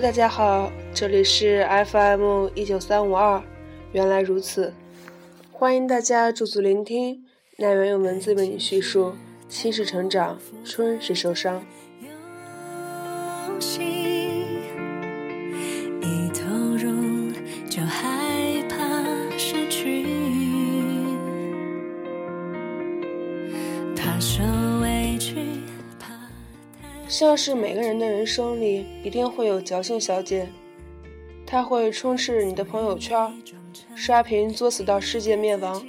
大家好，这里是 FM 一九三五二，原来如此，欢迎大家驻足聆听，奈原用文字为你叙述，心是成长，春是受伤。像是每个人的人生里，一定会有矫情小姐，她会充斥你的朋友圈，刷屏作死到世界灭亡。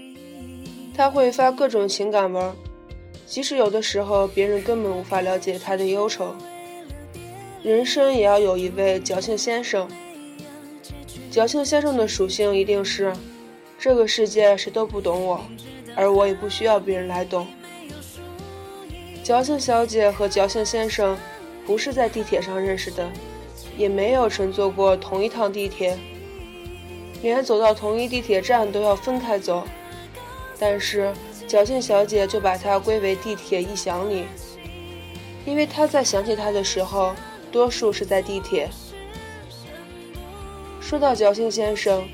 她会发各种情感文，即使有的时候别人根本无法了解她的忧愁。人生也要有一位矫情先生。矫情先生的属性一定是，这个世界谁都不懂我，而我也不需要别人来懂。矫情小姐和矫情先生不是在地铁上认识的，也没有乘坐过同一趟地铁，连走到同一地铁站都要分开走。但是矫情小姐就把它归为地铁一想里，因为她在想起他的时候，多数是在地铁。说到矫情先生，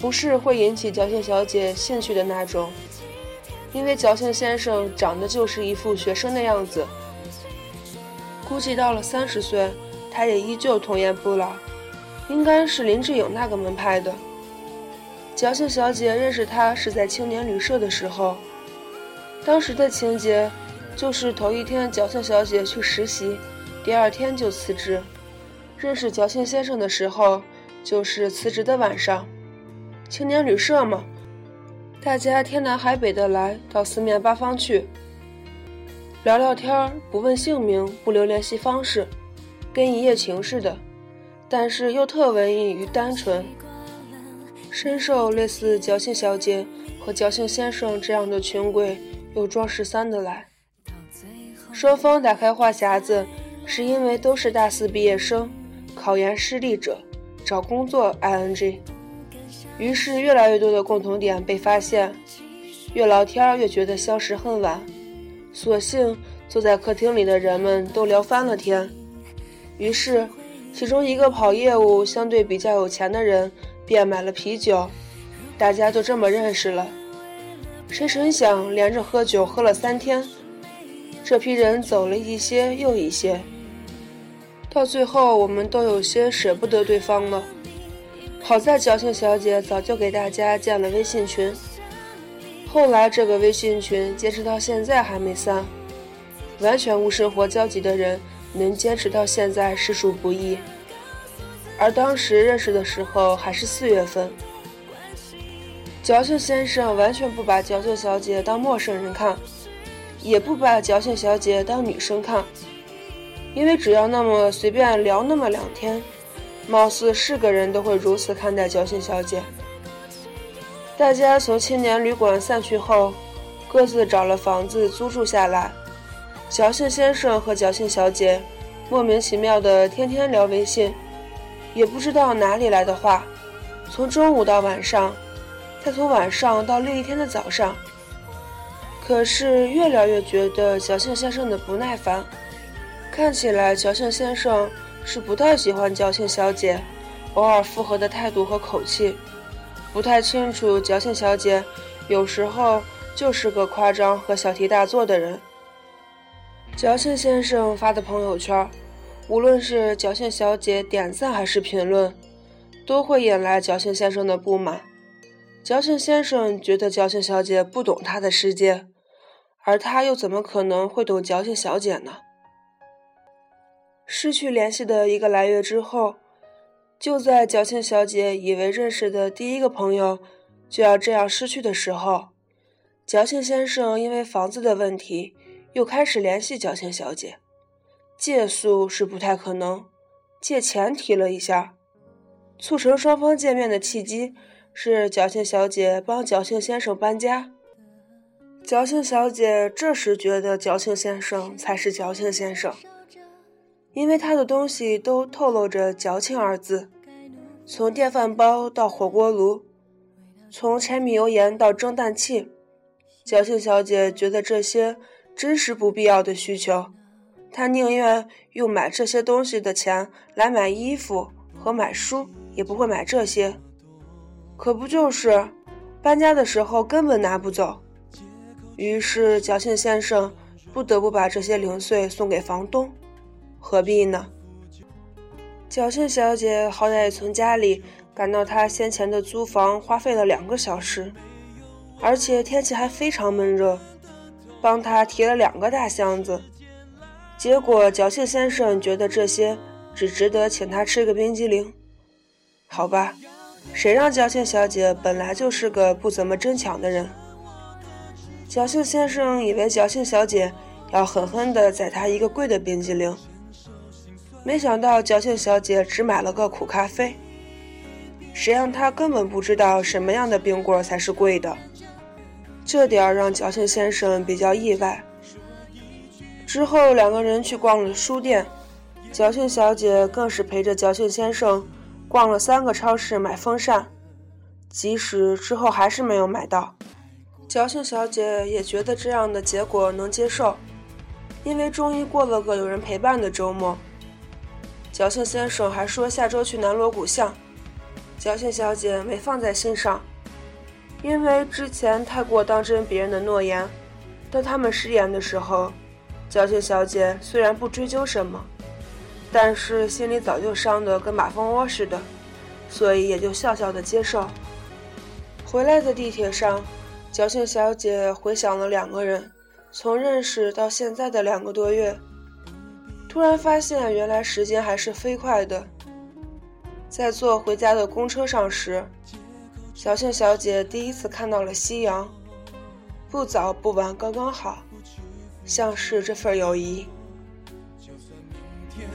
不是会引起矫情小姐兴趣的那种。因为矫情先生长得就是一副学生的样子，估计到了三十岁，他也依旧童颜不老，应该是林志颖那个门派的。矫情小姐认识他是在青年旅社的时候，当时的情节就是头一天矫情小姐去实习，第二天就辞职。认识矫情先生的时候，就是辞职的晚上，青年旅社嘛。大家天南海北的来到四面八方去聊聊天儿，不问姓名，不留联系方式，跟一夜情似的，但是又特文艺与单纯，深受类似矫情小姐和矫情先生这样的穷鬼又装十三的来。双方打开话匣子，是因为都是大四毕业生，考研失利者，找工作 ing。于是，越来越多的共同点被发现，越聊天越觉得相识恨晚。索性坐在客厅里的人们都聊翻了天。于是，其中一个跑业务、相对比较有钱的人便买了啤酒，大家就这么认识了。谁成想，连着喝酒喝了三天，这批人走了一些又一些，到最后我们都有些舍不得对方了。好在矫情小姐早就给大家建了微信群，后来这个微信群坚持到现在还没散。完全无生活交集的人能坚持到现在实属不易。而当时认识的时候还是四月份，矫情先生完全不把矫情小姐当陌生人看，也不把矫情小姐当女生看，因为只要那么随便聊那么两天。貌似是个人都会如此看待侥幸小姐。大家从青年旅馆散去后，各自找了房子租住下来。侥幸先生和侥幸小姐莫名其妙的天天聊微信，也不知道哪里来的话，从中午到晚上，再从晚上到另一天的早上。可是越聊越觉得侥幸先生的不耐烦，看起来侥幸先生。是不太喜欢矫情小姐偶尔附和的态度和口气，不太清楚矫情小姐有时候就是个夸张和小题大做的人。矫情先生发的朋友圈，无论是矫情小姐点赞还是评论，都会引来矫情先生的不满。矫情先生觉得矫情小姐不懂他的世界，而他又怎么可能会懂矫情小姐呢？失去联系的一个来月之后，就在矫情小姐以为认识的第一个朋友就要这样失去的时候，矫情先生因为房子的问题又开始联系矫情小姐。借宿是不太可能，借钱提了一下。促成双方见面的契机是矫情小姐帮矫情先生搬家。矫情小姐这时觉得矫情先生才是矫情先生。因为他的东西都透露着“矫情”二字，从电饭煲到火锅炉，从柴米油盐到蒸蛋器，矫情小姐觉得这些真是不必要的需求，她宁愿用买这些东西的钱来买衣服和买书，也不会买这些。可不就是，搬家的时候根本拿不走。于是侥幸先生不得不把这些零碎送给房东。何必呢？侥幸小姐好歹从家里赶到她先前的租房，花费了两个小时，而且天气还非常闷热，帮她提了两个大箱子。结果，侥幸先生觉得这些只值得请他吃个冰激凌。好吧，谁让侥幸小姐本来就是个不怎么争抢的人？侥幸先生以为侥幸小姐要狠狠地宰他一个贵的冰激凌，没想到侥幸小姐只买了个苦咖啡。谁让她根本不知道什么样的冰棍才是贵的，这点让侥幸先生比较意外。之后，两个人去逛了书店，侥幸小姐更是陪着侥幸先生逛了三个超市买风扇，即使之后还是没有买到，侥幸小姐也觉得这样的结果能接受，因为终于过了个有人陪伴的周末。侥幸先生还说下周去南锣鼓巷，侥幸小姐没放在心上，因为之前太过当真别人的诺言，当他们食言的时候。侥幸小姐虽然不追究什么，但是心里早就伤得跟马蜂窝似的，所以也就笑笑的接受。回来的地铁上，侥幸小姐回想了两个人从认识到现在的两个多月，突然发现原来时间还是飞快的。在坐回家的公车上时，小庆小姐第一次看到了夕阳，不早不晚，刚刚好。像是这份友谊。就算明天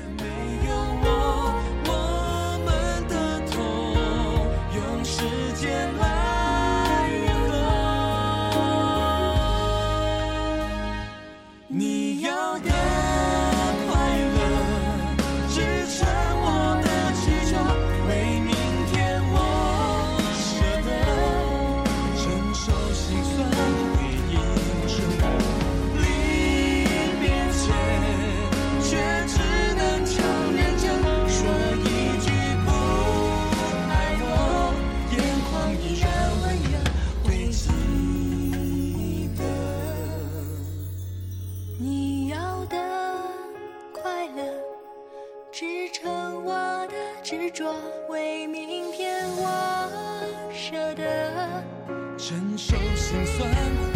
为明天我舍得承受心酸。